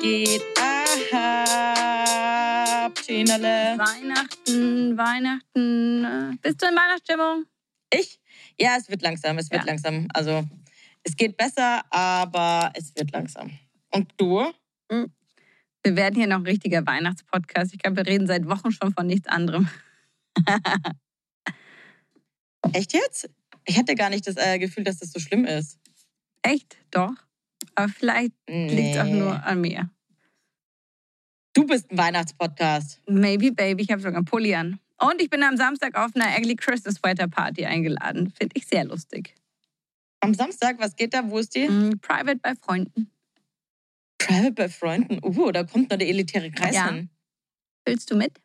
Geht ab, Tschinale? Weihnachten, Weihnachten. äh, Bist du in Weihnachtsstimmung? Ich? Ja, es wird langsam, es wird Ja. langsam. Also, es geht besser, aber es wird langsam. Und du? Wir werden hier noch ein richtiger Weihnachtspodcast. Ich glaube, wir reden seit Wochen schon von nichts anderem. Echt jetzt? Ich hatte gar nicht das äh, Gefühl, dass das so schlimm ist. Echt? Doch. Aber vielleicht liegt es auch nur an mir. Du bist ein Weihnachtspodcast. Maybe, Baby. Ich habe sogar einen Pulli an. Und ich bin am Samstag auf einer Ugly Christmas Sweater Party eingeladen. Finde ich sehr lustig. Am Samstag, was geht da? Wo ist die? Mm, Private bei Freunden. Private bei Freunden. Uh, da kommt noch der elitäre Kreis Ja. hin. Willst du mit?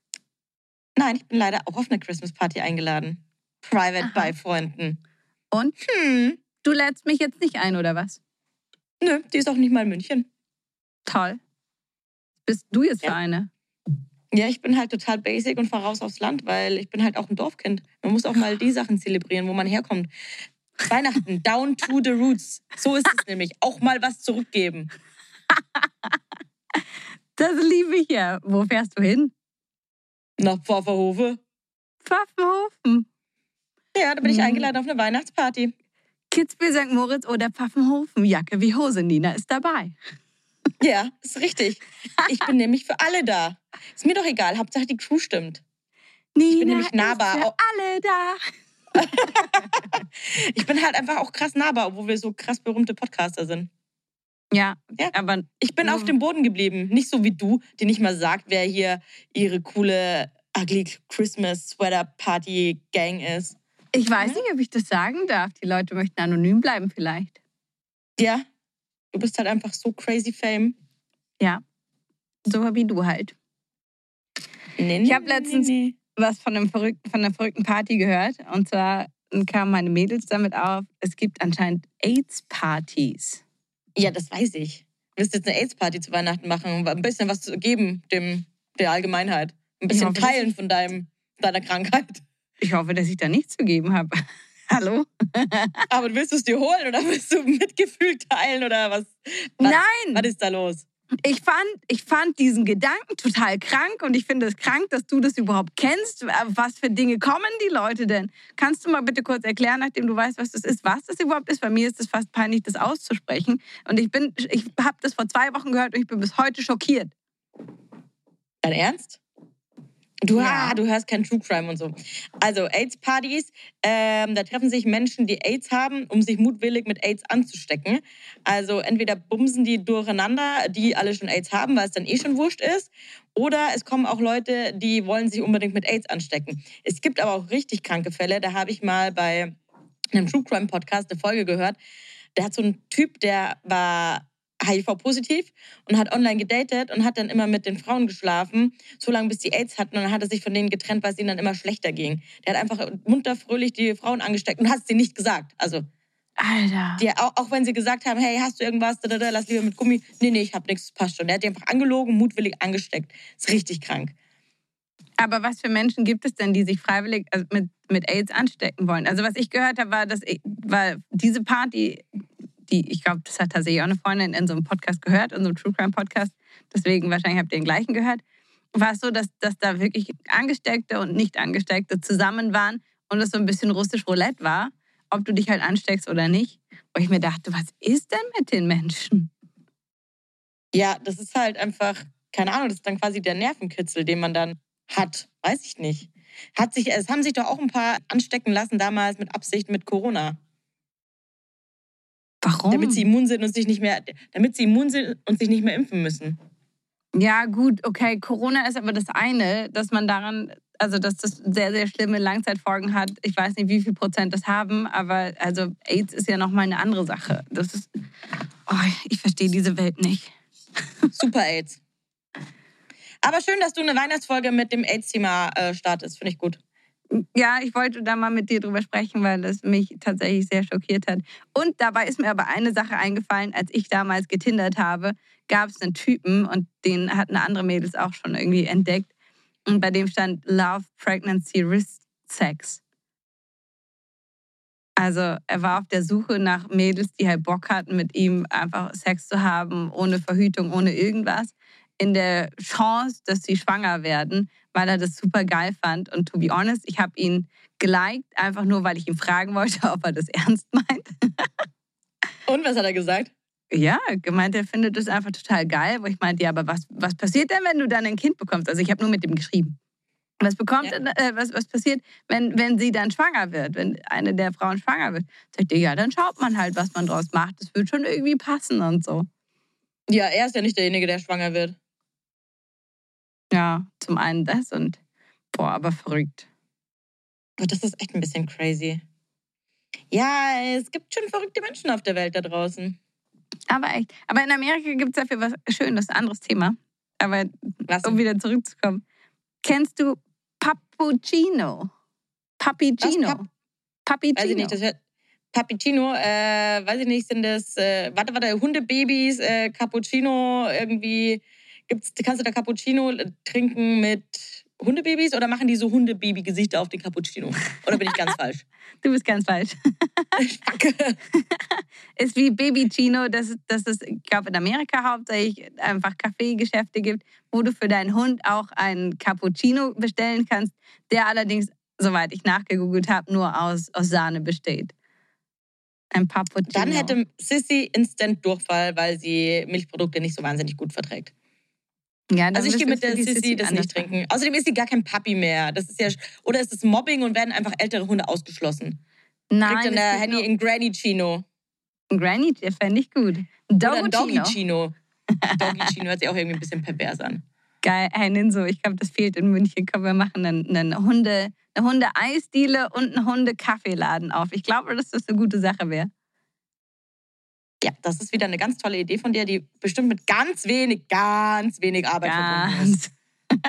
Nein, ich bin leider auch auf eine Christmas Party eingeladen. Private Aha. bei Freunden. Und? Hm. Du lädst mich jetzt nicht ein, oder was? Nö, die ist auch nicht mal in München. Toll. Bist du jetzt für Ja. eine? Ja, ich bin halt total basic und fahr raus aufs Land, weil ich bin halt auch ein Dorfkind. Man muss auch mal die Sachen zelebrieren, wo man herkommt. Weihnachten, down to the roots. So ist es nämlich. Auch mal was zurückgeben. Das liebe ich ja. Wo fährst du hin? Nach Pfafferhofe. Pfaffenhofen. Ja, da bin ich Mhm. eingeladen auf eine Weihnachtsparty. Kitzbühel, St. Moritz oder Pfaffenhofen. Jacke wie Hose. Nina ist dabei. Ja, ist richtig. Ich bin nämlich für alle da. Ist mir doch egal. Hauptsache die Crew stimmt. Nina nämlich nahbar. ist für alle da. Ich bin halt einfach auch krass nahbar, obwohl wir so krass berühmte Podcaster sind. Ja, Ja. aber Ich bin auf dem Boden geblieben. Nicht so wie du, die nicht mal sagt, wer hier ihre coole Ugly Christmas Sweater Party Gang ist. Ich weiß nicht, ob ich das sagen darf. Die Leute möchten anonym bleiben vielleicht. Ja, du bist halt einfach so crazy fame. Ja, so wie du halt. Nee, Ich nee, hab nee, letztens- nee. Was von, einem verrückten, von einer verrückten Party gehört. Und zwar kamen meine Mädels damit auf, es gibt anscheinend AIDS-Partys. Ja, das weiß ich. Du wirst jetzt eine AIDS-Party zu Weihnachten machen, um ein bisschen was zu geben dem, der Allgemeinheit. Ein bisschen hoffe, teilen ich- von deinem, deiner Krankheit. Ich hoffe, dass ich da nichts zu geben habe. Hallo? Aber willst du es dir holen oder willst du Mitgefühl teilen oder was? Was, Nein! was ist da los? Ich fand, ich fand diesen Gedanken total krank und ich finde es krank, dass du das überhaupt kennst. Äh, Was für Dinge kommen die Leute denn? Kannst du mal bitte kurz erklären, nachdem du weißt, was das ist, was das überhaupt ist? Bei mir ist es fast peinlich, das auszusprechen. Und ich bin, ich habe das vor zwei Wochen gehört und ich bin bis heute schockiert. Dein Ernst? Du, Ja. ah, du hörst kein True Crime und so. Also AIDS-Partys, ähm, da treffen sich Menschen, die AIDS haben, um sich mutwillig mit AIDS anzustecken. Also entweder bumsen die durcheinander, die alle schon AIDS haben, weil es dann eh schon wurscht ist. Oder es kommen auch Leute, die wollen sich unbedingt mit AIDS anstecken. Es gibt aber auch richtig kranke Fälle. Da habe ich mal bei einem True Crime Podcast eine Folge gehört. Da hat so ein Typ, der war HIV-positiv und hat online gedatet und hat dann immer mit den Frauen geschlafen, so lange bis die AIDS hatten. Und dann hat er sich von denen getrennt, weil es ihnen dann immer schlechter ging. Der hat einfach munter, fröhlich die Frauen angesteckt und hat es denen nicht gesagt. Also, Alter. die, auch, auch wenn sie gesagt haben, hey, hast du irgendwas, da, da, da, lass lieber mit Gummi. Nee, nee, ich hab nichts, passt schon. Der hat die einfach angelogen, mutwillig angesteckt. Ist richtig krank. Aber was für Menschen gibt es denn, die sich freiwillig also mit, mit AIDS anstecken wollen? Also was ich gehört habe, war, dass ich, war diese Party, die, ich glaube, das hat tatsächlich auch eine Freundin in so einem Podcast gehört, in so einem True Crime Podcast. Deswegen wahrscheinlich habt ihr den gleichen gehört. War es so, dass, dass da wirklich Angesteckte und Nicht-Angesteckte zusammen waren und es so ein bisschen russisch Roulette war, ob du dich halt ansteckst oder nicht. Wo ich mir dachte, was ist denn mit den Menschen? Ja, das ist halt einfach, keine Ahnung, das ist dann quasi der Nervenkitzel, den man dann hat. Weiß ich nicht. Hat sich, es haben sich doch auch ein paar anstecken lassen damals mit Absicht mit Corona. Warum? Damit sie immun sind und sich nicht mehr, damit sie immun sind und sich nicht mehr impfen müssen. Ja, gut, okay. Corona ist aber das eine, dass man daran also dass das sehr, sehr schlimme Langzeitfolgen hat. Ich weiß nicht, wie viel Prozent das haben, aber also AIDS ist ja nochmal eine andere Sache. Das ist, oh, ich verstehe diese Welt nicht. Super AIDS. Aber schön, dass du eine Weihnachtsfolge mit dem AIDS-Thema äh, startest. Finde ich gut. Ja, ich wollte da mal mit dir drüber sprechen, weil es mich tatsächlich sehr schockiert hat. Und dabei ist mir aber eine Sache eingefallen, als ich damals getindert habe, gab es einen Typen und den hatten andere Mädels auch schon irgendwie entdeckt. Und bei dem stand Love, Pregnancy, Risk, Sex. Also er war auf der Suche nach Mädels, die halt Bock hatten, mit ihm einfach Sex zu haben, ohne Verhütung, ohne irgendwas, in der Chance, dass sie schwanger werden, weil er das super geil fand. Und to be honest, ich habe ihn geliked, einfach nur, weil ich ihn fragen wollte, ob er das ernst meint. Und was hat er gesagt? Ja, gemeint, er findet das einfach total geil. Wo ich meinte, ja, aber was, was passiert denn, wenn du dann ein Kind bekommst? Also ich habe nur mit ihm geschrieben. Was bekommt, ja. äh, was, was passiert, wenn, wenn sie dann schwanger wird, wenn eine der Frauen schwanger wird? Sagt er, ja, dann schaut man halt, was man draus macht. Das wird schon irgendwie passen und so. Ja, er ist ja nicht derjenige, der schwanger wird. Ja, zum einen das und boah, aber verrückt. Oh, das ist echt ein bisschen crazy. Ja, es gibt schon verrückte Menschen auf der Welt da draußen. Aber echt. Aber in Amerika gibt es dafür was Schönes, ein anderes Thema. Aber was? um wieder zurückzukommen. Kennst du Pappuccino? Pappuccino. Pap Pappuccino. Weiß ich nicht, das hört. Pappuccino, äh, weiß ich nicht, sind das, äh, warte, warte, Hundebabys, äh, Cappuccino, irgendwie, gibt's, kannst du da Cappuccino trinken mit Hundebabys oder machen die so Hundebaby-Gesichter auf den Cappuccino? Oder bin ich ganz falsch? Du bist ganz falsch. Danke. ist wie Babychino, dass, dass es, ich glaube, in Amerika hauptsächlich einfach Kaffeegeschäfte gibt, wo du für deinen Hund auch einen Cappuccino bestellen kannst, der allerdings, soweit ich nachgegoogelt habe, nur aus, aus Sahne besteht. Ein Pappuccino. Dann hätte Sissy Instant Durchfall, weil sie Milchprodukte nicht so wahnsinnig gut verträgt. Ja, also ich gehe mit der Sissy das nicht trinken. Außerdem ist sie gar kein Papi mehr. Das ist ja oder ist es Mobbing und werden einfach ältere Hunde ausgeschlossen? Nein. Kriegt dann der Handy in Granny Chino. Granny, der fände ich gut. Doggy Doggy Chino. Doggy Chino hört sich auch irgendwie ein bisschen pervers an. Geil, hey Ninso, ich glaube, das fehlt in München. Komm, wir machen einen, einen Hunde, eine Hunde-Eisdiele und einen Hunde-Kaffeeladen auf. Ich glaube, dass das eine gute Sache wäre. Ja, das ist wieder eine ganz tolle Idee von dir, die bestimmt mit ganz wenig, ganz wenig Arbeit ganz. verbunden ist.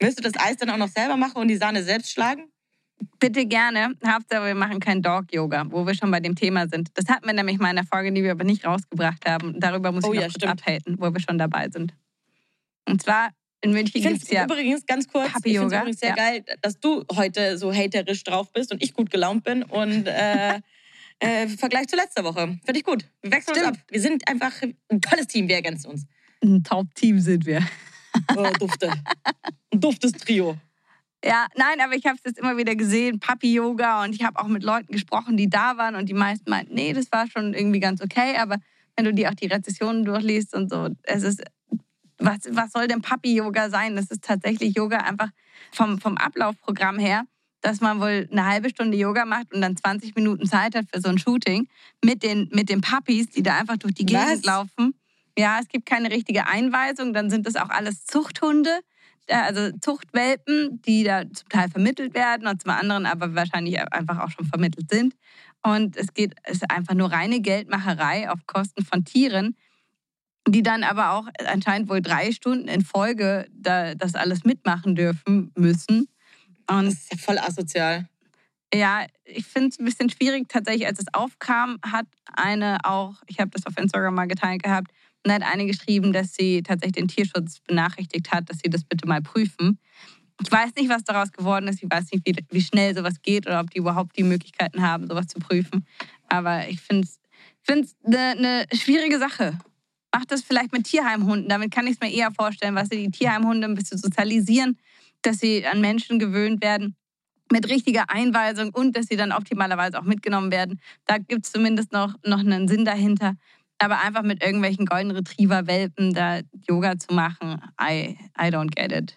Willst du das Eis dann auch noch selber machen und die Sahne selbst schlagen? Bitte gerne. Hauptsache, wir machen kein Dog-Yoga, wo wir schon bei dem Thema sind. Das hatten wir nämlich mal in der Folge, die wir aber nicht rausgebracht haben. Darüber muss oh, ich noch ja, kurz abhalten, wo wir schon dabei sind. Und zwar in München gibt es ja übrigens ganz kurz, Happy ich finde übrigens sehr ja. geil, dass du heute so haterisch drauf bist und ich gut gelaunt bin und äh, äh, Vergleich zu letzter Woche. Finde ich gut. Wir wechseln Stimmt. uns ab. Wir sind einfach ein tolles Team. Wir ergänzen uns. Ein Top-Team sind wir. Oh, dufte. Ein duftes Trio. Ja, nein, aber ich habe es jetzt immer wieder gesehen, Papi-Yoga und ich habe auch mit Leuten gesprochen, die da waren und die meisten meinten, nee, das war schon irgendwie ganz okay, aber wenn du dir auch die Rezessionen durchliest und so, es ist, was, was soll denn Papi-Yoga sein? Das ist tatsächlich Yoga einfach vom, vom Ablaufprogramm her dass man wohl eine halbe Stunde Yoga macht und dann 20 Minuten Zeit hat für so ein Shooting mit den, mit den Puppies, die da einfach durch die Gegend Was? laufen. Ja, es gibt keine richtige Einweisung. Dann sind das auch alles Zuchthunde, äh, also Zuchtwelpen, die da zum Teil vermittelt werden und zum anderen aber wahrscheinlich einfach auch schon vermittelt sind. Und es geht, es ist einfach nur reine Geldmacherei auf Kosten von Tieren, die dann aber auch anscheinend wohl drei Stunden in Folge da, das alles mitmachen dürfen müssen. Und das ist ja voll asozial. Ja, ich finde es ein bisschen schwierig. Tatsächlich, als es aufkam, hat eine auch, ich habe das auf Instagram mal geteilt gehabt, und hat eine geschrieben, dass sie tatsächlich den Tierschutz benachrichtigt hat, dass sie das bitte mal prüfen. Ich weiß nicht, was daraus geworden ist. Ich weiß nicht, wie, wie schnell sowas geht oder ob die überhaupt die Möglichkeiten haben, sowas zu prüfen. Aber ich finde es eine ne schwierige Sache. Macht das vielleicht mit Tierheimhunden. Damit kann ich es mir eher vorstellen, was sie die Tierheimhunde ein bisschen sozialisieren dass sie an Menschen gewöhnt werden mit richtiger Einweisung und dass sie dann optimalerweise auch mitgenommen werden. Da gibt es zumindest noch, noch einen Sinn dahinter. Aber einfach mit irgendwelchen Golden Retriever-Welpen da Yoga zu machen, I, I don't get it.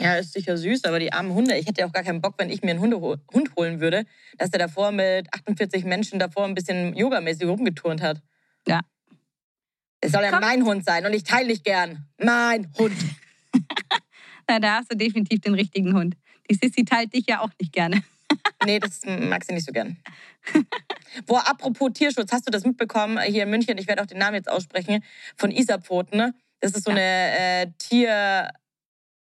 Ja, ist sicher süß, aber die armen Hunde, ich hätte ja auch gar keinen Bock, wenn ich mir einen Hunde, Hund holen würde, dass der davor mit 48 Menschen davor ein bisschen yogamäßig rumgeturnt hat. Ja. Es soll ja Komm. mein Hund sein und ich teile dich gern. Mein Hund. Ja, da hast du definitiv den richtigen Hund. Die Sissy teilt dich ja auch nicht gerne. Nee, das mag sie nicht so gern. Boah, apropos Tierschutz, hast du das mitbekommen hier in München? Ich werde auch den Namen jetzt aussprechen. Von Isapfoten. Ne? Das ist so eine äh, Tier.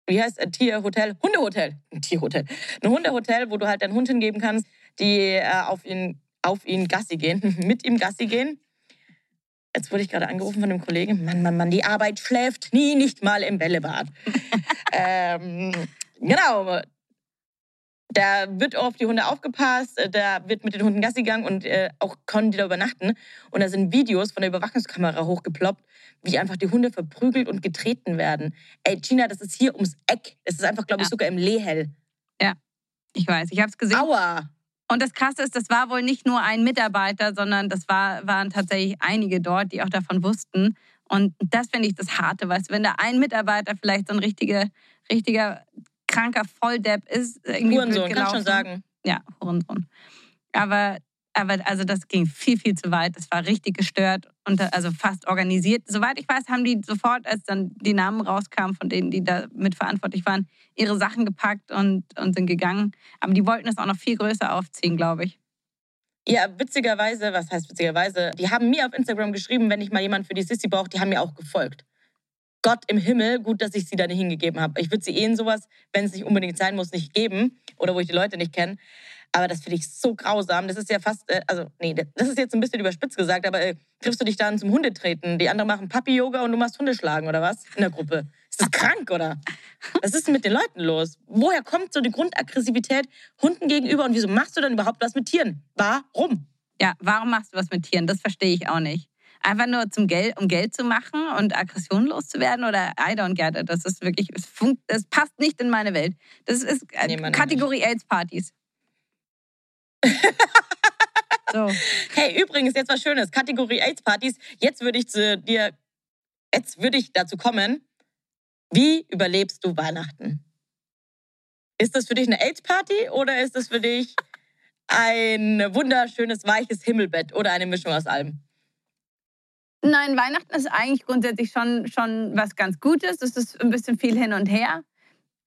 Wie heißt es? Tierhotel? Hundehotel. Ein Tierhotel. Ein Hundehotel, wo du halt deinen Hund hingeben kannst, die äh, auf, ihn, auf ihn Gassi gehen, mit ihm Gassi gehen. Jetzt wurde ich gerade angerufen von einem Kollegen. Mann, Mann, Mann, die Arbeit schläft nie, nicht mal im Bällebad. ähm, genau. Da wird auf die Hunde aufgepasst, äh, da wird mit den Hunden Gassi gegangen und äh, auch können die da übernachten. Und da sind Videos von der Überwachungskamera hochgeploppt, wie einfach die Hunde verprügelt und getreten werden. Ey, Gina, das ist hier ums Eck. Das ist einfach, glaube ich, Ja. sogar im Lehel. Ja, ich weiß. Ich habe es gesehen. Aua! Und das Krasse ist, das war wohl nicht nur ein Mitarbeiter, sondern das war, waren tatsächlich einige dort, die auch davon wussten. Und das finde ich das Harte, weißt du, wenn da ein Mitarbeiter vielleicht so ein richtiger, richtiger kranker Volldepp ist, irgendwie Hurensohn, kannst gelaufen. schon sagen. Ja, Hurensohn. Aber, aber also das ging viel, viel zu weit. Das war richtig gestört und also fast organisiert. Soweit ich weiß, haben die sofort, als dann die Namen rauskamen von denen, die da mitverantwortlich waren, ihre Sachen gepackt und, und sind gegangen. Aber die wollten es auch noch viel größer aufziehen, glaube ich. Ja, witzigerweise, was heißt witzigerweise? Die haben mir auf Instagram geschrieben, wenn ich mal jemanden für die Sissy brauche, die haben mir auch gefolgt. Gott im Himmel, gut, dass ich sie da nicht hingegeben habe. Ich würde sie eh in sowas, wenn es nicht unbedingt sein muss, nicht geben oder wo ich die Leute nicht kenne. Aber das finde ich so grausam. Das ist ja fast, äh, also nee, das ist jetzt ein bisschen überspitzt gesagt, aber äh, triffst du dich dann zum Hundetreten? Die anderen machen Papi-Yoga und du machst Hundeschlagen oder was? In der Gruppe. Ist das krank oder? Was ist denn mit den Leuten los? Woher kommt so die Grundaggressivität Hunden gegenüber und wieso machst du dann überhaupt was mit Tieren? Warum? Ja, warum machst du was mit Tieren? Das verstehe ich auch nicht. Einfach nur zum Geld, um Geld zu machen und Aggression loszuwerden oder I don't get it. Das ist wirklich, es, funkt, das passt nicht in meine Welt. Das ist äh, Nee, Kategorie AIDS-Partys. So. Hey, übrigens, jetzt was Schönes. Kategorie AIDS-Partys. Jetzt würde ich zu dir, jetzt würde ich dazu kommen. Wie überlebst du Weihnachten? Ist das für dich eine AIDS-Party oder ist das für dich ein wunderschönes, weiches Himmelbett oder eine Mischung aus allem? Nein, Weihnachten ist eigentlich grundsätzlich schon, schon was ganz Gutes. Es ist ein bisschen viel hin und her.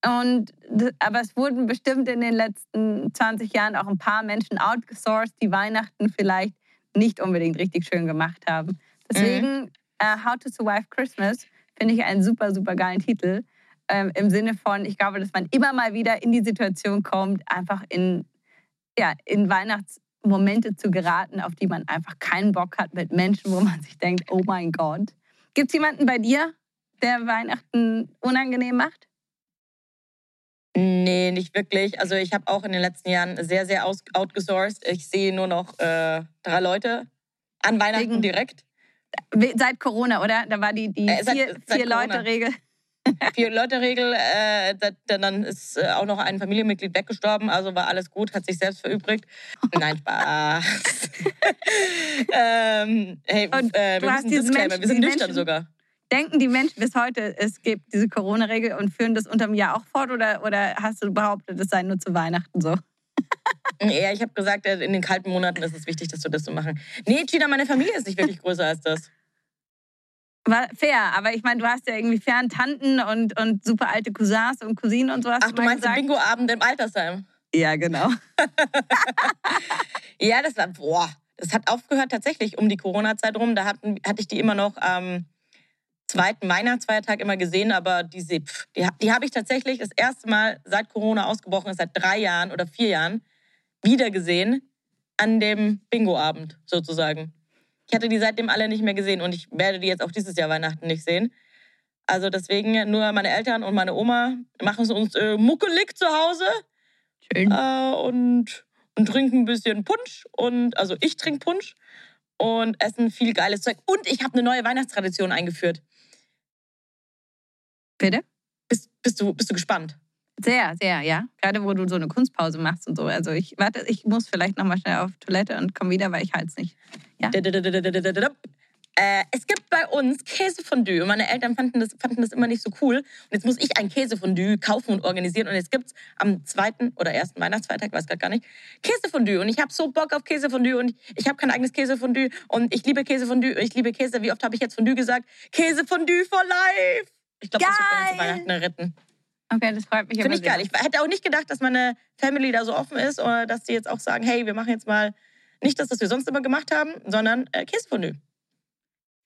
Und, aber es wurden bestimmt in den letzten 20 Jahren auch ein paar Menschen outgesourced, die Weihnachten vielleicht nicht unbedingt richtig schön gemacht haben. Deswegen äh, How to Survive Christmas finde ich einen super, super geilen Titel. Ähm, Im Sinne von, ich glaube, dass man immer mal wieder in die Situation kommt, einfach in, ja, in Weihnachtsmomente zu geraten, auf die man einfach keinen Bock hat mit Menschen, wo man sich denkt, oh mein Gott. Gibt es jemanden bei dir, der Weihnachten unangenehm macht? Nee, nicht wirklich. Also ich habe auch in den letzten Jahren sehr, sehr aus outgesourced. Ich sehe nur noch äh, drei Leute an Weihnachten Wegen- direkt. Seit Corona, oder? Da war die, die Äh, seit- vier, seit vier Corona. Leute-Regel. Vier-Leute-Regel, äh, da- dann ist äh, auch noch ein Familienmitglied weggestorben, also war alles gut, hat sich selbst verübrigt. Nein, Spaß. ähm, hey, Und äh, du wir hast diese Disclaimer, Menschen- wir sind nüchtern Menschen- sogar. Denken die Menschen bis heute, es gibt diese Corona-Regel und führen das unterm Jahr auch fort? Oder, oder hast du behauptet, es sei nur zu Weihnachten so? Ja, ich habe gesagt, äh, in den kalten Monaten ist es wichtig, dass wir das so machen. Nee, Gina, meine Familie ist nicht wirklich größer als das. War fair, aber ich meine, du hast ja irgendwie fern Tanten und, und super alte Cousins und Cousinen und so hast Ach, du meinst. Bingo-Abend im Altersheim? Ja, genau. Ja, das war, boah, das hat aufgehört tatsächlich um die Corona-Zeit rum. Da hatten, hatte ich die immer noch am zweiten Weihnachtsfeiertag immer gesehen, aber diese, pff, die, die habe ich tatsächlich das erste Mal seit Corona ausgebrochen ist, seit drei Jahren oder vier Jahren, wieder gesehen an dem Bingo-Abend sozusagen. Ich hatte die seitdem alle nicht mehr gesehen und ich werde die jetzt auch dieses Jahr Weihnachten nicht sehen. Also deswegen nur meine Eltern und meine Oma machen es uns äh, muckelig zu Hause äh, und, und trinken ein bisschen Punsch. Und, also ich trinke Punsch und essen viel geiles Zeug. Und ich habe eine neue Weihnachtstradition eingeführt. Bitte? Bist, bist, du, bist du gespannt? Sehr, sehr, ja. Gerade wo du so eine Kunstpause machst und so. Also ich warte, ich muss vielleicht noch mal schnell auf Toilette und komme wieder, weil ich halte es nicht. Äh, es gibt bei uns Käsefondue. Und meine Eltern fanden das, fanden das immer nicht so cool. Und jetzt muss ich ein Käsefondue kaufen und organisieren. Und jetzt gibt es am zweiten oder ersten Weihnachtsfeiertag, weiß gerade gar nicht, Käsefondue. Und ich habe so Bock auf Käsefondue. Und ich habe kein eigenes Käsefondue. Und ich liebe Käsefondue. Ich liebe Käse. Wie oft habe ich jetzt Fondue gesagt? Käsefondue for life. Ich glaube, das wird bei uns. Weihnachten retten. Okay, das freut mich. Finde ich geil. Ich hätte auch nicht gedacht, dass meine Family da so offen ist oder dass die jetzt auch sagen, hey, wir machen jetzt mal nicht das, was wir sonst immer gemacht haben, sondern äh, Käsefondue.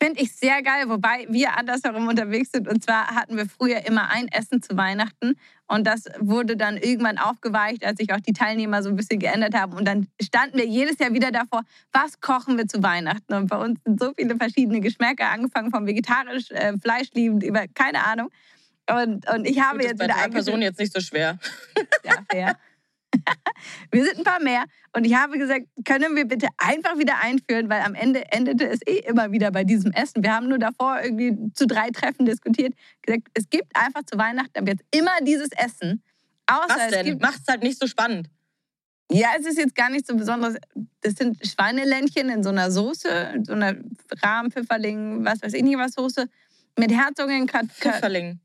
Finde ich sehr geil, wobei wir andersherum unterwegs sind. Und zwar hatten wir früher immer ein Essen zu Weihnachten. Und das wurde dann irgendwann aufgeweicht, als sich auch die Teilnehmer so ein bisschen geändert haben. Und dann standen wir jedes Jahr wieder davor, was kochen wir zu Weihnachten? Und bei uns sind so viele verschiedene Geschmäcker, angefangen vom vegetarisch, äh, fleischliebend, über keine Ahnung. Und, und ich habe Gut, jetzt ist bei wieder drei Personen jetzt nicht so schwer. Ja, fair. wir sind ein paar mehr. Und ich habe gesagt, können wir bitte einfach wieder einführen, weil am Ende endete es eh immer wieder bei diesem Essen. Wir haben nur davor irgendwie zu drei Treffen diskutiert, gesagt, es gibt einfach zu Weihnachten ab jetzt immer dieses Essen. Außer Was es denn? gibt. Macht es halt nicht so spannend. Ja, es ist jetzt gar nicht so besonders. Das sind Schweineländchen in so einer Soße, in so einer Rahmpfifferling, was weiß ich nicht was Soße, mit Herzogin, Pfifferling.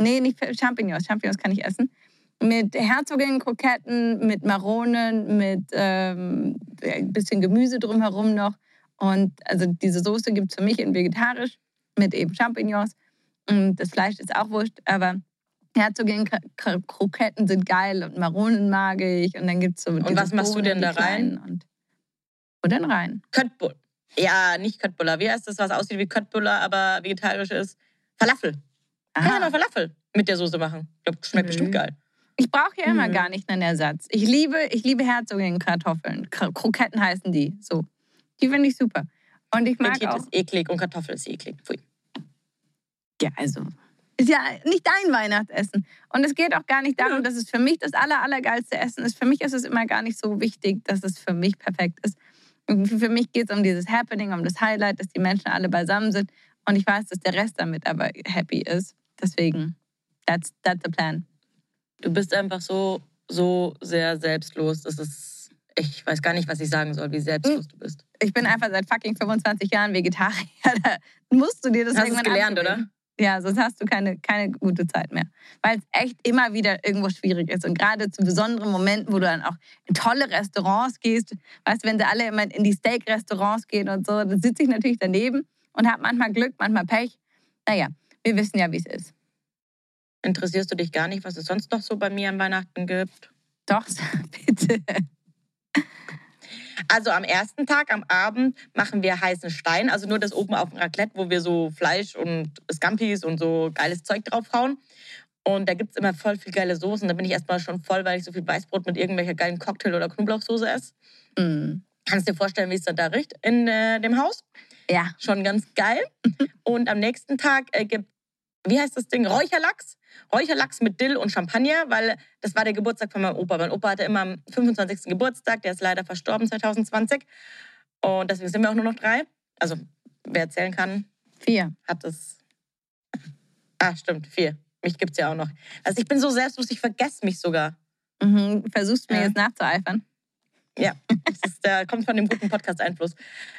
Nee, nicht Champignons. Champignons kann ich essen. Mit Herzogin-Kroketten, mit Maronen, mit ähm, ein bisschen Gemüse drumherum noch. Und also diese Soße gibt es für mich in vegetarisch mit eben Champignons. Und das Fleisch ist auch wurscht, aber Herzogin-Kroketten sind geil und Maronen mag ich. Und dann gibt es so. Und was machst du Bohnen, denn die da rein? Und wo denn rein? Köttbullar. Ja, nicht Köttbullar. Wie heißt das, was aussieht wie Köttbullar, aber vegetarisch ist? Falafel. Kann Aha. mal Falafel mit der Soße machen. Ich glaube, schmeckt Nö. bestimmt geil. Ich brauche ja immer Mhm. gar nicht einen Ersatz. Ich liebe, ich liebe Herzogin-Kartoffeln. Kro- Kroketten heißen die. So. Die finde ich super. Und ich mag Frittiert auch. ist eklig und Kartoffel ist eklig. Pfui. Ja, also. Ist ja nicht dein Weihnachtsessen. Und es geht auch gar nicht darum, Nö. dass es für mich das aller, allergeilste Essen ist. Für mich ist es immer gar nicht so wichtig, dass es für mich perfekt ist. Für mich geht es um dieses Happening, um das Highlight, dass die Menschen alle beisammen sind. Und ich weiß, dass der Rest damit aber happy ist. Deswegen, that's, that's the plan. Du bist einfach so, so sehr selbstlos. Das ist, ich weiß gar nicht, was ich sagen soll, wie selbstlos du bist. ich bin einfach seit fucking 25 Jahren Vegetarier. Da musst du dir das Hast du es irgendwann gelernt, abgewöhnen. Ja, sonst hast du keine, keine gute Zeit mehr. Weil es echt immer wieder irgendwo schwierig ist. Und gerade zu besonderen Momenten, wo du dann auch in tolle Restaurants gehst, weißt du, wenn sie alle immer in die Steak-Restaurants gehen und so, dann sitze ich natürlich daneben und habe manchmal Glück, manchmal Pech. Naja, wir wissen ja, wie es ist. Interessierst du dich gar nicht, was es sonst noch so bei mir an Weihnachten gibt? Doch, bitte. Also am ersten Tag, am Abend, machen wir heißen Stein. Also nur das oben auf dem Raclette, wo wir so Fleisch und Scampis und so geiles Zeug draufhauen. Und da gibt es immer voll viel geile Soßen. Da bin ich erstmal schon voll, weil ich so viel Weißbrot mit irgendwelcher geilen Cocktail- oder Knoblauchsoße esse. Mm. Kannst dir vorstellen, wie es dann da riecht in äh, dem Haus? Ja. Schon ganz geil. Und am nächsten Tag äh, gibt, wie heißt das Ding? Räucherlachs. Räucherlachs mit Dill und Champagner, weil das war der Geburtstag von meinem Opa. Mein Opa hatte immer am 25. Geburtstag, der ist leider verstorben 2020. Und deswegen sind wir auch nur noch drei. Also, wer erzählen kann, Vier. hat es. Ah, stimmt, vier. Mich gibt's ja auch noch. Also, ich bin so selbstlos, ich vergesse mich sogar. Mhm. Versuchst mir Ja. jetzt nachzueifern. Ja, das ist, der kommt von dem guten Podcast-Einfluss.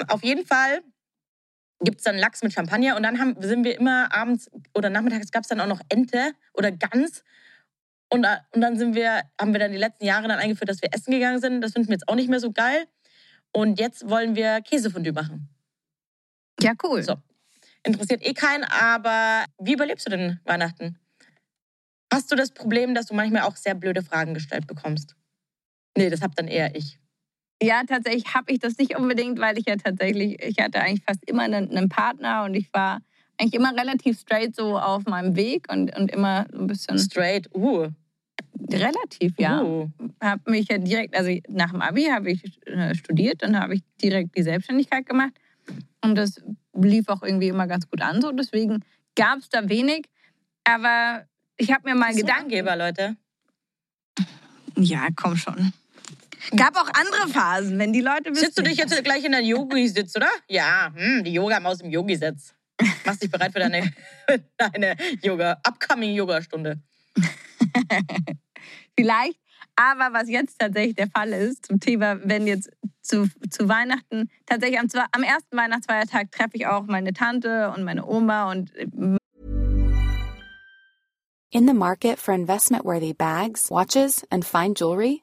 Auf jeden Fall gibt es dann Lachs mit Champagner und dann haben, sind wir immer abends oder nachmittags gab es dann auch noch Ente oder Gans. Und, äh, und dann sind wir, haben wir dann die letzten Jahre dann eingeführt, dass wir essen gegangen sind. Das finden wir jetzt auch nicht mehr so geil. Und jetzt wollen wir Käsefondue machen. Ja, cool. So. Interessiert eh keinen, aber wie überlebst du denn Weihnachten? Hast du das Problem, dass du manchmal auch sehr blöde Fragen gestellt bekommst? Nee, das hab dann eher ich. Ja, tatsächlich habe ich das nicht unbedingt, weil ich ja tatsächlich, ich hatte eigentlich fast immer einen, einen Partner und ich war eigentlich immer relativ straight so auf meinem Weg und, und immer so ein bisschen Straight, uh. relativ, ja. Uh. Habe mich ja direkt, also nach dem Abi habe ich äh, studiert, dann habe ich direkt die Selbstständigkeit gemacht und das lief auch irgendwie immer ganz gut an so. Deswegen gab es da wenig, aber ich habe mir mal Gedanken Angeber, Leute. Ja, komm schon. Gab auch andere Phasen, wenn die Leute wissen. Sitzt du dich jetzt gleich in deinen Yogi-Sitz, oder? Ja, hm, die Yoga-Maus im Yogi-Sitz. Machst dich bereit für deine, deine Yoga, upcoming Yoga-Stunde. Vielleicht. Aber was jetzt tatsächlich der Fall ist zum Thema, wenn jetzt zu, zu Weihnachten, tatsächlich am, am ersten Weihnachtsfeiertag treffe ich auch meine Tante und meine Oma und äh, In the market for investment worthy bags, watches, and fine jewelry,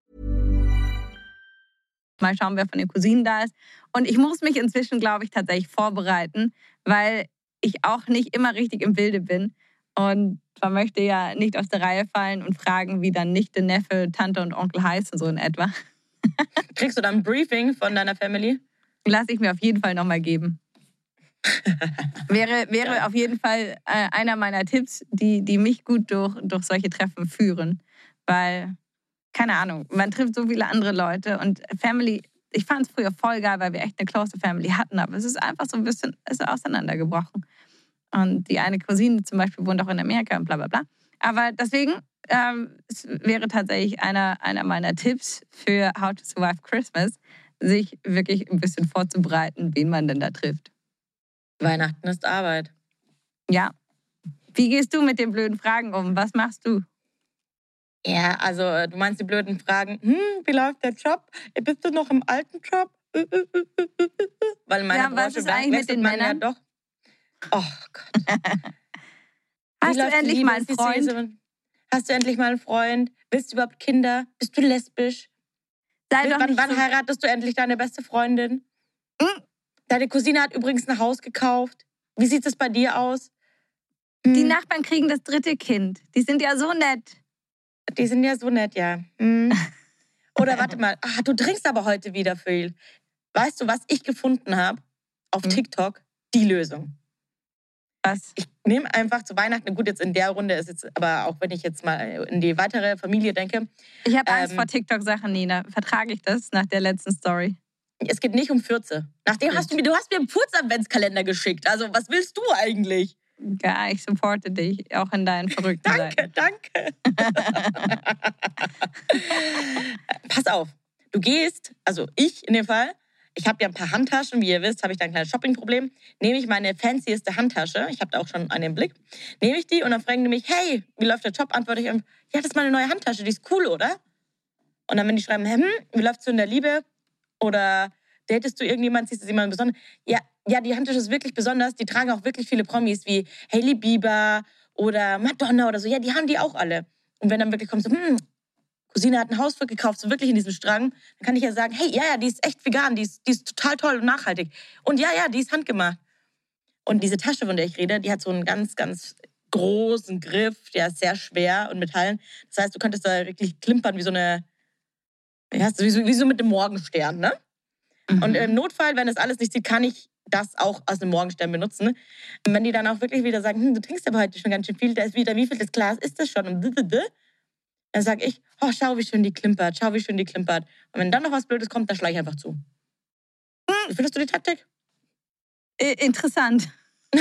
Mal schauen, wer von den Cousinen da ist. Und ich muss mich inzwischen, glaube ich, tatsächlich vorbereiten, weil ich auch nicht immer richtig im Bilde bin. Und man möchte ja nicht aus der Reihe fallen und fragen, wie dann Nichte, Neffe, Tante und Onkel heißen, so in etwa. Kriegst du dann ein Briefing von deiner Family? Lass ich mir auf jeden Fall nochmal geben. wäre wäre auf jeden Fall äh, einer meiner Tipps, die, die mich gut durch, durch solche Treffen führen. Weil, keine Ahnung, man trifft so viele andere Leute und Family, ich fand es früher voll geil, weil wir echt eine close Family hatten, aber es ist einfach so ein bisschen ist auseinandergebrochen. Und die eine Cousine zum Beispiel wohnt auch in Amerika und bla bla bla. Aber deswegen ähm, es wäre tatsächlich einer, einer meiner Tipps für How to Survive Christmas, sich wirklich ein bisschen vorzubereiten, wen man denn da trifft. Weihnachten ist Arbeit. Ja. Wie gehst du mit den blöden Fragen um? Was machst du? Ja, also äh, du meinst die blöden Fragen, hm, wie läuft der Job? Bist du noch im alten Job? Weil meine Ja, was Branche ist eigentlich mit den man ja Männern? doch. Oh Gott. Hast du die endlich Liebe? mal einen die Freund? Süße? Hast du endlich mal einen Freund? Willst du überhaupt Kinder? Bist du lesbisch? Sei doch wann wann so, heiratest du endlich deine beste Freundin? Hm? Deine Cousine hat übrigens ein Haus gekauft. Wie sieht es bei dir aus? Die Hm, Nachbarn kriegen das dritte Kind. Die sind ja so nett. Die sind ja so nett, ja. Hm. Oder warte mal, ah, du trinkst aber heute wieder viel. Weißt du, was ich gefunden habe auf Hm? TikTok? Die Lösung. Was? Ich nehme einfach zu Weihnachten, gut, jetzt in der Runde ist jetzt, aber auch wenn ich jetzt mal in die weitere Familie denke, Ich habe Angst Ähm, vor TikTok-Sachen, Nina. Vertrage ich das nach der letzten Story? es geht nicht um Fürze. Nachdem hast du mir, du hast mir einen Furz-Adventskalender geschickt. Also, was willst du eigentlich? Ja, ich supporte dich, auch in deinen verrückten Danke, Seiten. danke. Pass auf, du gehst, also ich in dem Fall, ich habe ja ein paar Handtaschen, wie ihr wisst, habe ich da ein kleines Shoppingproblem. Nehme ich meine fancieste Handtasche, ich habe da auch schon eine im Blick, nehme ich die und dann fragen die mich, hey, wie läuft der Job? Antworte ich, ja, das ist meine neue Handtasche, die ist cool, oder? Und dann, wenn die schreiben, hm, wie läuft's so in der Liebe? Oder datest du irgendjemand, siehst du jemanden besonders? Ja, ja, die Handtasche ist wirklich besonders. Die tragen auch wirklich viele Promis wie Hailey Bieber oder Madonna oder so. Ja, die haben die auch alle. Und wenn dann wirklich kommt so, hm, Cousine hat ein Haus gekauft, so wirklich in diesem Strang, dann kann ich ja sagen, hey, ja, ja, die ist echt vegan, die ist, die ist total toll und nachhaltig. Und ja, ja, die ist handgemacht. Und diese Tasche, von der ich rede, die hat so einen ganz, ganz großen Griff, der ist sehr schwer und Metallen. Das heißt, du könntest da wirklich klimpern wie so eine, wie so, wie so mit einem Morgenstern, ne? Mhm. Und im Notfall, wenn es alles nicht sieht, kann ich das auch aus einem Morgenstern benutzen. Und wenn die dann auch wirklich wieder sagen, hm, du trinkst aber heute schon ganz schön viel, da ist wieder, wie viel das Glas ist das schon? Und dann sage ich, oh, schau, wie schön die klimpert, schau, wie schön die klimpert. Und wenn dann noch was Blödes kommt, dann schleich ich einfach zu. Wie findest du die Taktik? Interessant.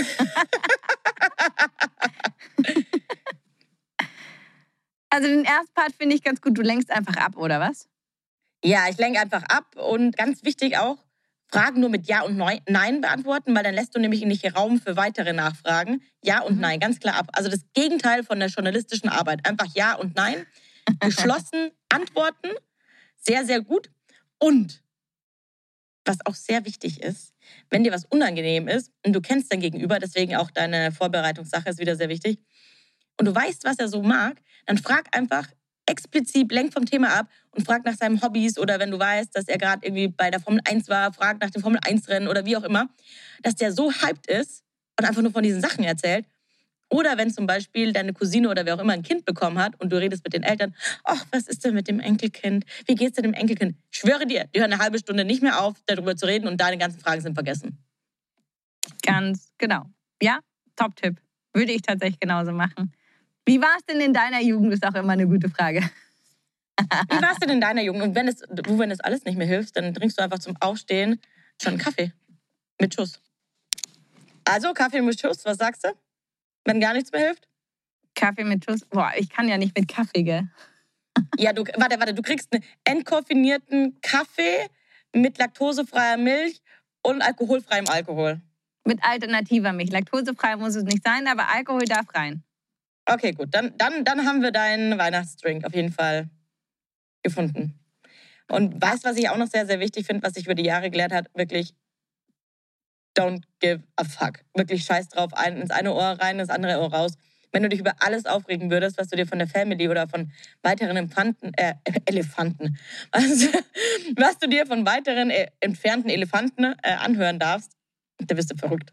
also den ersten Part finde ich ganz gut. Du lenkst einfach ab, oder was? Ja, ich lenke einfach ab und ganz wichtig auch, Fragen nur mit Ja und Nein beantworten, weil dann lässt du nämlich nicht Raum für weitere Nachfragen. Ja und Mhm. Nein, ganz klar ab. Also das Gegenteil von der journalistischen Arbeit. Einfach Ja und Nein, geschlossen antworten. Sehr, sehr gut. Und was auch sehr wichtig ist, wenn dir was unangenehm ist und du kennst dein Gegenüber, deswegen auch deine Vorbereitungssache ist wieder sehr wichtig, und du weißt, was er so mag, dann frag einfach explizit, lenk vom Thema ab und frag nach seinen Hobbys oder wenn du weißt, dass er gerade irgendwie bei der Formel 1 war, frag nach dem Formel 1 Rennen oder wie auch immer, dass der so hyped ist und einfach nur von diesen Sachen erzählt. Oder wenn zum Beispiel deine Cousine oder wer auch immer ein Kind bekommen hat und du redest mit den Eltern, ach, was ist denn mit dem Enkelkind? Wie geht's denn dem Enkelkind? Ich schwöre dir, die hören eine halbe Stunde nicht mehr auf, darüber zu reden und deine ganzen Fragen sind vergessen. Ganz genau. Ja, Top-Tipp. Würde ich tatsächlich genauso machen. Wie war es denn in deiner Jugend? Ist auch immer eine gute Frage. Wie warst du denn in deiner Jugend? Und wenn es, du, wenn es alles nicht mehr hilft, dann trinkst du einfach zum Aufstehen schon Kaffee mit Schuss. Also Kaffee mit Schuss, was sagst du? Wenn gar nichts mehr hilft? Kaffee mit Schuss. Boah, ich kann ja nicht mit Kaffee, gell? Ja, du, warte, warte, du kriegst einen entkoffinierten Kaffee mit laktosefreier Milch und alkoholfreiem Alkohol. Mit alternativer Milch. Laktosefrei muss es nicht sein, aber Alkohol darf rein. Okay, gut. Dann, dann, dann haben wir deinen Weihnachtsdrink auf jeden Fall gefunden. Und weißt, was ich auch noch sehr, sehr wichtig finde, was sich über die Jahre gelehrt hat, wirklich don't give a fuck. Wirklich scheiß drauf, ein, ins eine Ohr rein, ins andere Ohr raus. Wenn du dich über alles aufregen würdest, was du dir von der Family oder von weiteren Empfanten, äh, Elefanten, was, was du dir von weiteren äh, entfernten Elefanten äh, anhören darfst, da bist du verrückt.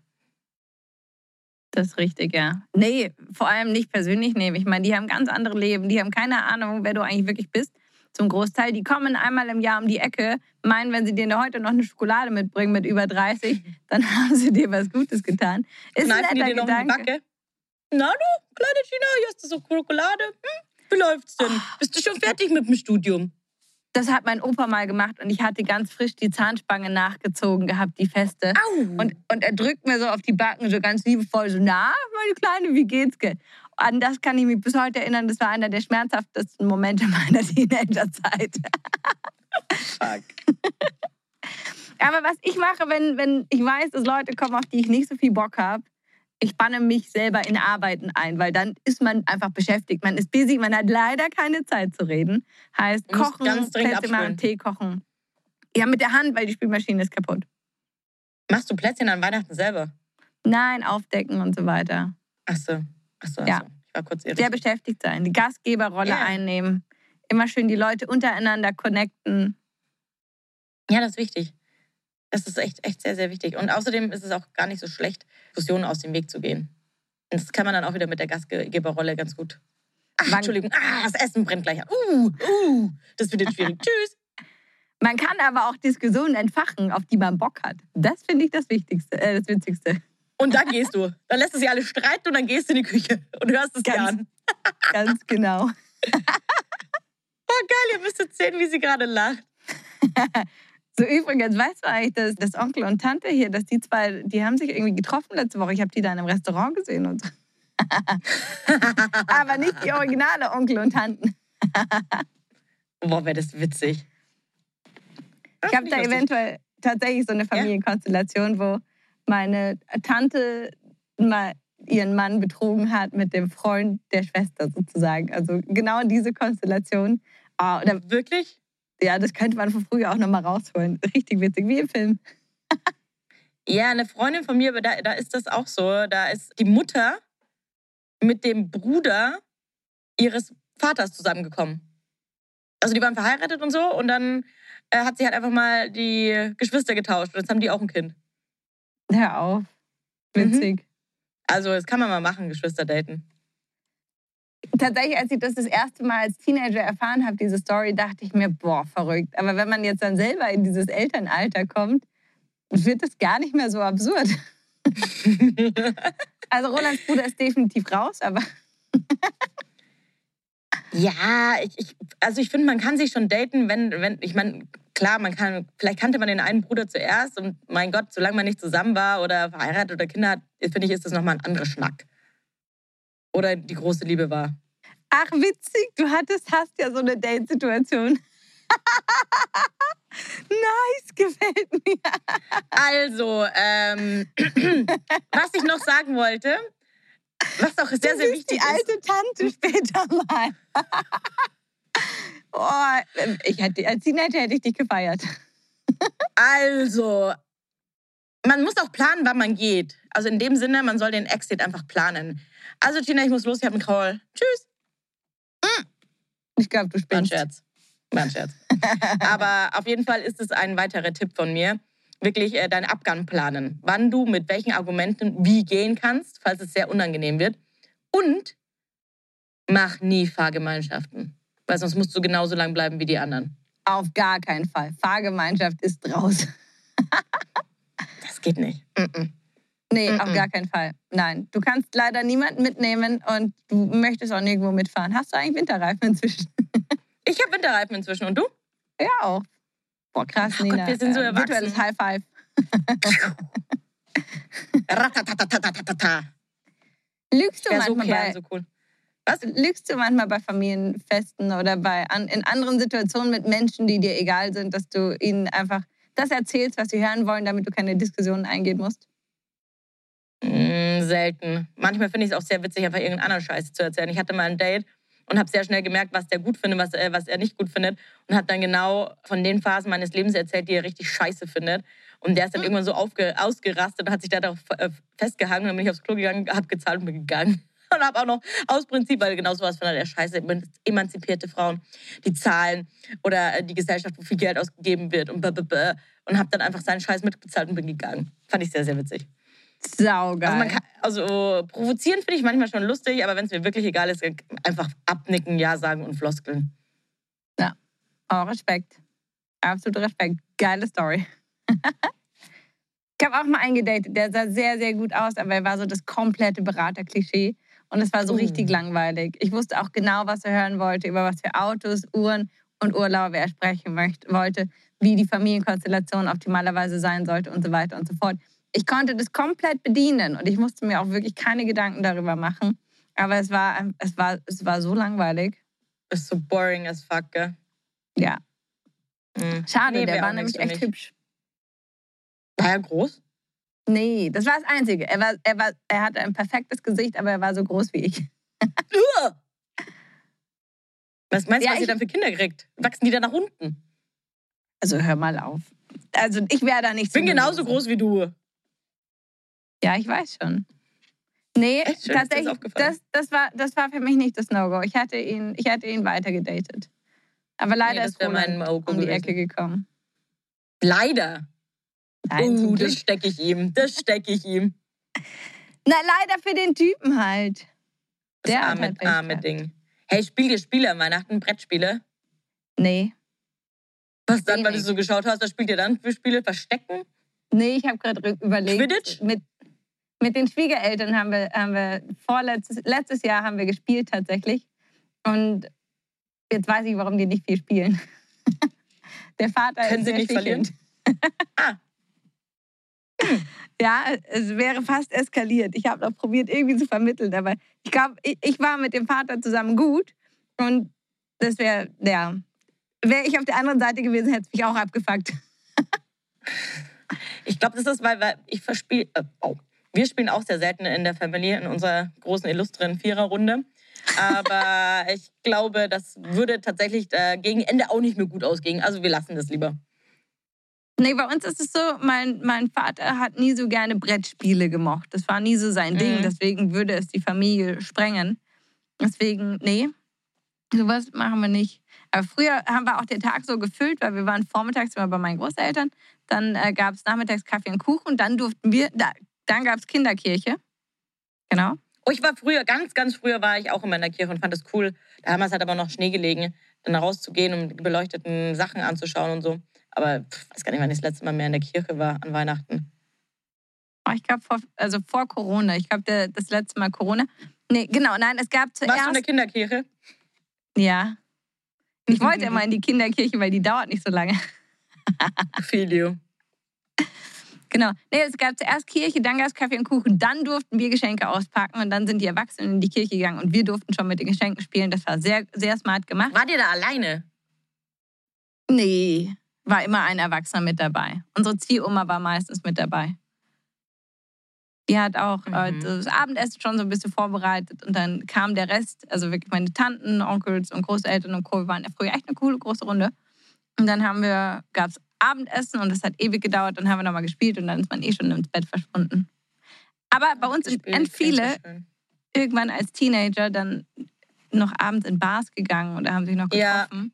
Das ist richtig, ja. Nee, vor allem nicht persönlich nehmen. Ich meine, die haben ganz andere Leben. Die haben keine Ahnung, wer du eigentlich wirklich bist. Zum Großteil. Die kommen einmal im Jahr um die Ecke, meinen, wenn sie dir heute noch eine Schokolade mitbringen mit über 30, dann haben sie dir was Gutes getan. Ist ein netter die dir noch Gedanke. die Backe? Na du, kleine China, hier hast du so Schokolade. Hm? Wie läuft's denn? Oh. Bist du schon fertig mit dem Studium? Das hat mein Opa mal gemacht und ich hatte ganz frisch die Zahnspange nachgezogen gehabt, die feste. Au. Und, und er drückt mir so auf die Backen, so ganz liebevoll, so, na, meine Kleine, wie geht's? An das kann ich mich bis heute erinnern. Das war einer der schmerzhaftesten Momente meiner Teenagerzeit. Fuck. Aber was ich mache, wenn, wenn ich weiß, dass Leute kommen, auf die ich nicht so viel Bock habe, ich banne mich selber in Arbeiten ein, weil dann ist man einfach beschäftigt. Man ist busy, man hat leider keine Zeit zu reden. Heißt, kochen, ganz Plätzchen machen, Tee kochen. Ja, mit der Hand, weil die Spülmaschine ist kaputt. Machst du Plätzchen an Weihnachten selber? Nein, aufdecken und so weiter. Ach so, ach so, ach ja. so. Ich war kurz irritiert. Sehr beschäftigt sein, die Gastgeberrolle yeah. einnehmen. Immer schön die Leute untereinander connecten. Ja, das ist wichtig. Das ist echt, echt sehr, sehr wichtig. Und außerdem ist es auch gar nicht so schlecht, Diskussionen aus dem Weg zu gehen. Und das kann man dann auch wieder mit der Gastgeberrolle ganz gut. Ach, Entschuldigung, ah, das Essen brennt gleich an. Uh, uh, das wird jetzt schwierig. Tschüss. Man kann aber auch Diskussionen entfachen, auf die man Bock hat. Das finde ich das Wichtigste, äh, das Witzigste. Und dann gehst du. Dann lässt du sie alle streiten und dann gehst du in die Küche und hörst es ganz, an. ganz genau. oh, geil, ihr müsstet sehen, wie sie gerade lacht. So übrigens, weißt du eigentlich, dass, dass Onkel und Tante hier, dass die zwei, die haben sich irgendwie getroffen letzte Woche. Ich habe die da in einem Restaurant gesehen und so. Aber nicht die originale Onkel und Tanten. Boah, wäre das witzig. ich habe da eventuell tatsächlich so eine Familienkonstellation, wo meine Tante mal ihren Mann betrogen hat mit dem Freund der Schwester sozusagen. Also genau diese Konstellation. Oh, oder wirklich? Ja, das könnte man von früher auch nochmal rausholen. Richtig witzig, wie im Film. ja, eine Freundin von mir, da, da ist das auch so. Da ist die Mutter mit dem Bruder ihres Vaters zusammengekommen. Also die waren verheiratet und so und dann äh, hat sie halt einfach mal die Geschwister getauscht und jetzt haben die auch ein Kind. Hör auf. Witzig. Mhm. Also das kann man mal machen, Geschwister daten tatsächlich, als ich das das erste Mal als Teenager erfahren habe, diese Story, dachte ich mir, boah, verrückt. Aber wenn man jetzt dann selber in dieses Elternalter kommt, wird das gar nicht mehr so absurd. also Rolands Bruder ist definitiv raus, aber... ja, ich, ich, also ich finde, man kann sich schon daten, wenn, wenn ich meine, klar, man kann, vielleicht kannte man den einen Bruder zuerst und mein Gott, solange man nicht zusammen war oder verheiratet oder Kinder hat, finde ich, ist das nochmal ein anderer Schnack oder die große Liebe war. Ach, witzig, du hattest, hast ja so eine Date-Situation. nice, gefällt mir. Also, ähm, was ich noch sagen wollte, was auch sehr, sehr wichtig ist. Die alte Tante später mal. oh, ich hätte, als Teenager hätte ich dich gefeiert. also, man muss auch planen, wann man geht. Also in dem Sinne, man soll den Exit einfach planen. Also Tina, ich muss los, ich habe einen Call. Tschüss. Mm. Ich glaube, du spinnst. War ein Scherz. War ein Scherz. Aber auf jeden Fall ist es ein weiterer Tipp von mir. Wirklich äh, deinen Abgang planen. Wann du mit welchen Argumenten wie gehen kannst, falls es sehr unangenehm wird. Und mach nie Fahrgemeinschaften. Weil sonst musst du genauso lang bleiben wie die anderen. Auf gar keinen Fall. Fahrgemeinschaft ist raus. das geht nicht. Mm -mm. Nee, mm auf gar keinen Fall. Nein. Du kannst leider niemanden mitnehmen und du möchtest auch nirgendwo mitfahren. Hast du eigentlich Winterreifen inzwischen? ich habe Winterreifen inzwischen. Und du? Ja, auch. Boah, krass, oh Nina. Gott, wir sind so äh, erwachsen. Virtuelles High Five. Lügst du manchmal so bei, so cool. Was? Lügst du manchmal bei Familienfesten oder bei an, in anderen Situationen mit Menschen, die dir egal sind, dass du ihnen einfach das erzählst, was sie hören wollen, damit du keine Diskussionen eingehen musst? Mm, selten. Manchmal finde ich es auch sehr witzig, einfach irgendeinen anderen Scheiß zu erzählen. Ich hatte mal ein Date und habe sehr schnell gemerkt, was der gut findet, was, äh, was er nicht gut findet. Und habe dann genau von den Phasen meines Lebens erzählt, die er richtig scheiße findet. Und der ist dann irgendwann so aufge ausgerastet und hat sich da darauf äh, festgehangen. Und dann bin ich aufs Klo gegangen, habe gezahlt und bin gegangen. Und habe auch noch aus Prinzip, weil genau sowas von der Scheiße, emanzipierte Frauen, die zahlen oder äh, die Gesellschaft, wo viel Geld ausgegeben wird und und habe dann einfach seinen Scheiß mitbezahlt und bin gegangen. Fand ich sehr, sehr witzig. Saugeil. Also, man kann, also provozieren finde ich manchmal schon lustig, aber wenn es mir wirklich egal ist, einfach abnicken, Ja sagen und Floskeln. Ja, oh, Respekt. Absoluter Respekt. Geile Story. ich habe auch mal einen gedatet, der sah sehr, sehr gut aus, aber er war so das komplette Beraterklischee. Und es war so richtig langweilig. Ich wusste auch genau, was er hören wollte, über was für Autos, Uhren und Urlaube er sprechen möchte, wollte, wie die Familienkonstellation optimalerweise sein sollte und so weiter und so fort. Ich konnte das komplett bedienen und ich musste mir auch wirklich keine Gedanken darüber machen. Aber es war, es war, es war so langweilig. Ist so boring as fuck, gell? Ja. Mhm. Schade, Nee, der war nämlich echt hübsch. War er groß? Nee, das war das Einzige. Er, war, er, war, er hatte ein perfektes Gesicht, aber er war so groß wie ich. Was meinst du, Ja, was ihr dann für Kinder kriegt? Wachsen die dann nach unten? Also hör mal auf. Also ich wäre da nicht Ich bin so genauso gewesen. groß wie du. Ja, ich weiß schon. Nee? Schön, tatsächlich, das, das, war, das war für mich nicht das No-Go. Ich hatte ihn, ich hatte ihn weiter gedatet. Aber leider das ist Roland mein um die gewesen. Ecke gekommen. Leider. Nein, uh, zum das stecke ich ihm. Das stecke ich ihm. Na, leider für den Typen halt. Das Der arme, halt arme. Ding. Hey, spiel dir Spiele an Weihnachten, Brettspiele. Nee. Was dann, weil du so geschaut hast, was spielt ihr dann für Spiele? Verstecken? Nee, ich habe gerade überlegt. Quidditch? Mit, mit den Schwiegereltern haben wir, haben wir vorletztes letztes Jahr haben wir gespielt tatsächlich. Und jetzt weiß ich, warum die nicht viel spielen. Der Vater Können ist sie nicht verlieren? Ah. Ja, es wäre fast eskaliert. Ich habe noch probiert, irgendwie zu vermitteln, aber ich glaube, ich, ich war mit dem Vater zusammen gut und das wäre, ja, wäre ich auf der anderen Seite gewesen, hätte es mich auch abgefuckt. Ich glaube, das ist, weil, weil ich verspiel. Äh, oh. Wir spielen auch sehr selten in der Familie, in unserer großen, illustren Viererrunde. Aber ich glaube, das würde tatsächlich äh, gegen Ende auch nicht mehr gut ausgehen. Also wir lassen das lieber. Nee, bei uns ist es so, mein, mein Vater hat nie so gerne Brettspiele gemocht. Das war nie so sein Ding. Mhm. Deswegen würde es die Familie sprengen. Deswegen, nee, sowas machen wir nicht. Aber früher haben wir auch den Tag so gefüllt, weil wir waren vormittags immer bei meinen Großeltern. Dann äh, gab es nachmittags Kaffee und Kuchen. Und dann durften wir, da, dann gab es Kinderkirche. Genau. Oh, ich war früher, ganz, ganz früher war ich auch immer in der Kirche und fand das cool. Damals hat aber noch Schnee gelegen, dann rauszugehen und die beleuchteten Sachen anzuschauen und so. Aber pff, weiß gar nicht, wann ich das letzte Mal mehr in der Kirche war an Weihnachten. Oh, ich glaube, vor, also vor Corona. Ich glaube, das letzte Mal Corona. Nee, genau, nein, es gab zuerst. Warst du in der Kinderkirche? Ja. Ich wollte immer in die Kinderkirche, weil die dauert nicht so lange. Filio. Genau. Nee, es gab zuerst Kirche, dann gab es Kaffee und Kuchen, dann durften wir Geschenke auspacken und dann sind die Erwachsenen in die Kirche gegangen und wir durften schon mit den Geschenken spielen. Das war sehr, sehr smart gemacht. Wart ihr da alleine? Nee, war immer ein Erwachsener mit dabei. Unsere Ziehoma war meistens mit dabei. Die hat auch äh, Mhm. das Abendessen schon so ein bisschen vorbereitet und dann kam der Rest, also wirklich meine Tanten, Onkels und Großeltern und Co. Wir waren ja früher echt eine coole große Runde. Und dann haben wir, gab es Abendessen und das hat ewig gedauert. Dann haben wir nochmal gespielt und dann ist man eh schon ins Bett verschwunden. Aber bei uns sind viele irgendwann als Teenager dann noch abends in Bars gegangen oder haben sich noch Ja. getroffen.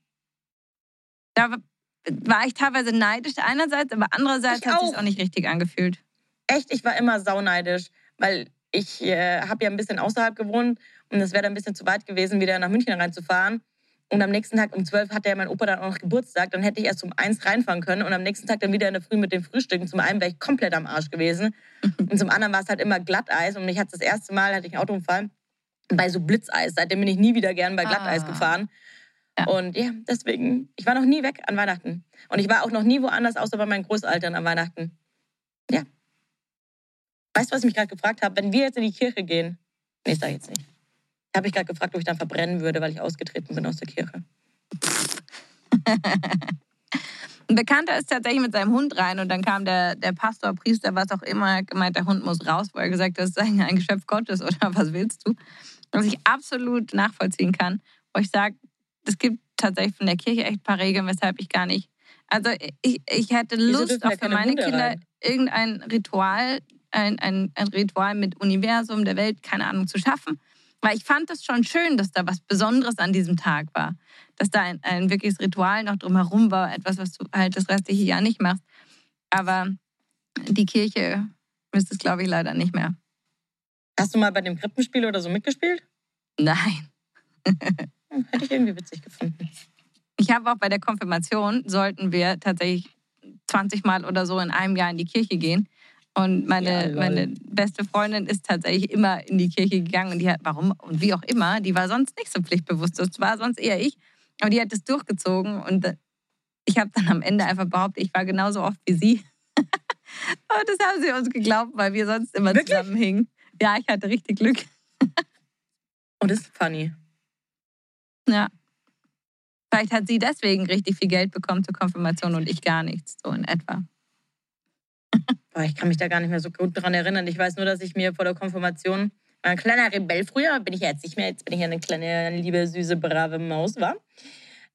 Da war- ich teilweise neidisch einerseits, aber andererseits Ich hat es sich auch. auch nicht richtig angefühlt. Echt, ich war immer sauneidisch, weil ich äh, habe ja ein bisschen außerhalb gewohnt und es wäre dann ein bisschen zu weit gewesen, wieder nach München reinzufahren. Und am nächsten Tag um 12 hatte ja mein Opa dann auch noch Geburtstag. Dann hätte ich erst um 1 reinfahren können. Und am nächsten Tag dann wieder in der Früh mit dem Frühstücken. Zum einen wäre ich komplett am Arsch gewesen. Und zum anderen war es halt immer Glatteis. Und ich hatte das erste Mal, hatte ich einen Autounfall bei so Blitzeis. Seitdem bin ich nie wieder gern bei Glatteis Ah. gefahren. Ja. Und ja, deswegen, ich war noch nie weg an Weihnachten. Und ich war auch noch nie woanders, außer bei meinen Großeltern an Weihnachten. Ja. Weißt du, was ich mich gerade gefragt habe? Wenn wir jetzt in die Kirche gehen, nee, sag ich jetzt nicht. Habe ich gerade gefragt, ob ich dann verbrennen würde, weil ich ausgetreten bin aus der Kirche. Ein Bekannter ist tatsächlich mit seinem Hund rein und dann kam der, der Pastor, Priester, was auch immer, hat gemeint, der Hund muss raus, weil er gesagt hat, das ist eigentlich ein Geschöpf Gottes oder was willst du? Was ich absolut nachvollziehen kann, wo ich sage, es gibt tatsächlich von der Kirche echt ein paar Regeln, weshalb ich gar nicht. Also ich, ich hätte Lust, auch für meine Hunde Kinder rein? irgendein Ritual, ein, ein, ein Ritual mit Universum, der Welt, keine Ahnung, zu schaffen. Weil ich fand es schon schön, dass da was Besonderes an diesem Tag war. Dass da ein, ein wirkliches Ritual noch drumherum war, etwas, was du halt das restliche Jahr nicht machst. Aber die Kirche müsste es, glaube ich, leider nicht mehr. Hast du mal bei dem Krippenspiel oder so mitgespielt? Nein. Hm, hätte ich irgendwie witzig gefunden. Ich habe auch bei der Konfirmation, sollten wir tatsächlich 20 Mal oder so in einem Jahr in die Kirche gehen. Und meine, ja, meine beste Freundin ist tatsächlich immer in die Kirche gegangen und die hat, warum und wie auch immer, die war sonst nicht so pflichtbewusst. Das war sonst eher ich. Aber die hat es durchgezogen und ich habe dann am Ende einfach behauptet, ich war genauso oft wie sie. und das haben sie uns geglaubt, weil wir sonst immer Wirklich? zusammenhingen. Ja, ich hatte richtig Glück. und das ist funny. Ja. Vielleicht hat sie deswegen richtig viel Geld bekommen zur Konfirmation und ich gar nichts, so in etwa. Boah, ich kann mich da gar nicht mehr so gut dran erinnern. Ich weiß nur, dass ich mir vor der Konfirmation ein kleiner Rebell früher, bin ich ja jetzt nicht mehr, jetzt bin ich eine kleine, liebe, süße, brave Maus war.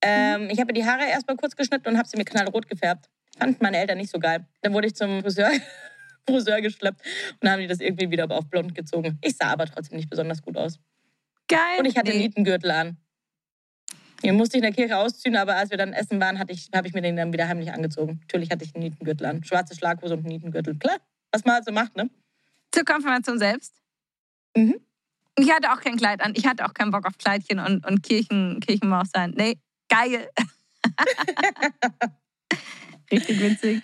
Ähm, mhm. Ich habe die Haare erstmal kurz geschnitten und habe sie mir knallrot gefärbt. Fanden meine Eltern nicht so geil. Dann wurde ich zum Friseur, Friseur geschleppt und dann haben die das irgendwie wieder auf blond gezogen. Ich sah aber trotzdem nicht besonders gut aus. Geil. Und ich hatte nee. Nietengürtel an. Den musste ich in der Kirche ausziehen, aber als wir dann essen waren, habe ich, hab ich mir den dann wieder heimlich angezogen. Natürlich hatte ich einen Nietengürtel an. Schwarze Schlaghose und einen Nietengürtel. Klar, was man halt so macht, ne? Zur Konfirmation selbst? Mhm. Ich hatte auch kein Kleid an. Ich hatte auch keinen Bock auf Kleidchen und, und Kirchen, Kirchenmaus sein. Nee, geil. Richtig witzig.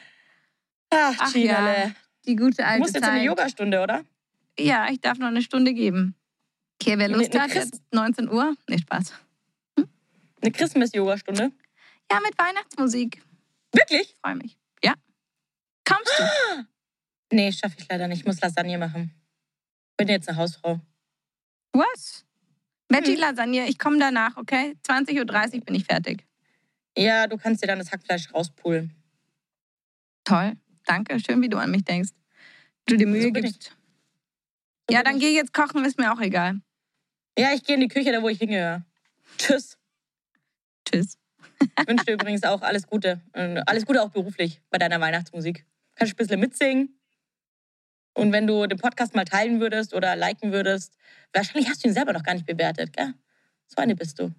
Ach, Ach ja, die gute alte Du musst jetzt Zeit. eine Yogastunde, oder? Ja, ich darf noch eine Stunde geben. Okay, wer Lust hat, jetzt 19 Uhr. Nee, Spaß. Eine Christmas-Yoga-Stunde? Ja, mit Weihnachtsmusik. Wirklich? Ich freue mich. Ja. Kommst du? Nee, schaffe ich leider nicht. Ich muss Lasagne machen. Bin jetzt eine Hausfrau. Was? Veggie hm. Lasagne, ich komme danach, okay? 20.30 Uhr bin ich fertig. Ja, du kannst dir dann das Hackfleisch rauspulen. Toll. Danke. Schön, wie du an mich denkst. Du dir Mühe so gibst. So ja, dann geh jetzt kochen, ist mir auch egal. Ja, ich gehe in die Küche, da wo ich hingehöre. Tschüss. Tschüss. Ich wünsche dir übrigens auch alles Gute. Alles Gute auch beruflich bei deiner Weihnachtsmusik. Kannst du ein bisschen mitsingen? Und wenn du den Podcast mal teilen würdest oder liken würdest, wahrscheinlich hast du ihn selber noch gar nicht bewertet, gell? So eine bist du.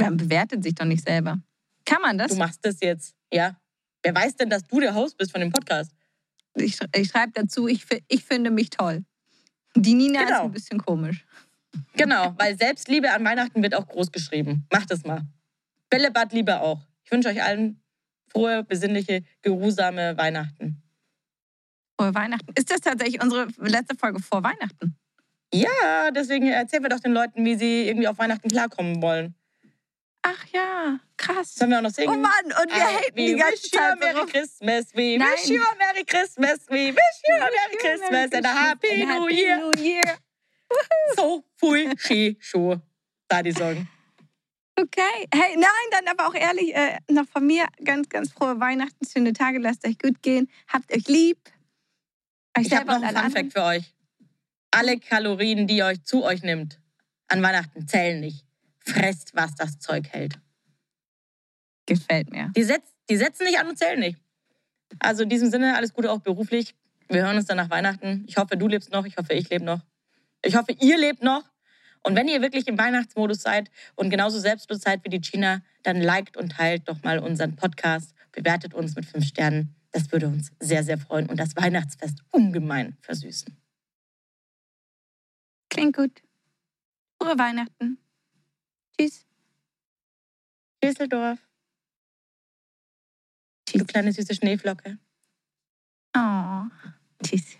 Man bewertet sich doch nicht selber. Kann man das? Du machst das jetzt, ja. Wer weiß denn, dass du der Host bist von dem Podcast? Ich, ich schreibe dazu, ich, ich finde mich toll. Die Nina genau. ist ein bisschen komisch. Genau, weil Selbstliebe an Weihnachten wird auch groß geschrieben. Macht es mal. Bällebad Liebe auch. Ich wünsche euch allen frohe, besinnliche, geruhsame Weihnachten. Frohe Weihnachten. Ist das tatsächlich unsere letzte Folge vor Weihnachten? Ja, deswegen erzählen wir doch den Leuten, wie sie irgendwie auf Weihnachten klarkommen wollen. Ach ja, krass. Sollen wir auch noch singen? Oh Mann, und wir haten die ganze wish Zeit. You a Merry Christmas, we Nein. wish you a Merry Christmas, we wish you a Merry Christmas and a Happy New Year. New Year. so viel schön schon, da die sagen. Okay. Hey, nein, dann aber auch ehrlich, äh, noch von mir ganz, ganz frohe Weihnachten, schöne Tage, lasst euch gut gehen, habt euch lieb. Euch ich habe noch einen Funfact für euch. Alle Kalorien, die ihr euch zu euch nimmt, an Weihnachten zählen nicht. Fresst, was das Zeug hält. Gefällt mir. Die, setz, die setzen nicht an und zählen nicht. Also in diesem Sinne, alles Gute auch beruflich. Wir hören uns dann nach Weihnachten. Ich hoffe, du lebst noch. Ich hoffe, ich lebe noch. Ich hoffe, ihr lebt noch. Und wenn ihr wirklich im Weihnachtsmodus seid und genauso selbstlos seid wie die China, dann liked und teilt doch mal unseren Podcast, bewertet uns mit fünf Sternen. Das würde uns sehr, sehr freuen und das Weihnachtsfest ungemein versüßen. Klingt gut. Frohe Weihnachten. Tschüss. Düsseldorf. Tschüss. Du kleine süße Schneeflocke. Oh. Tschüss.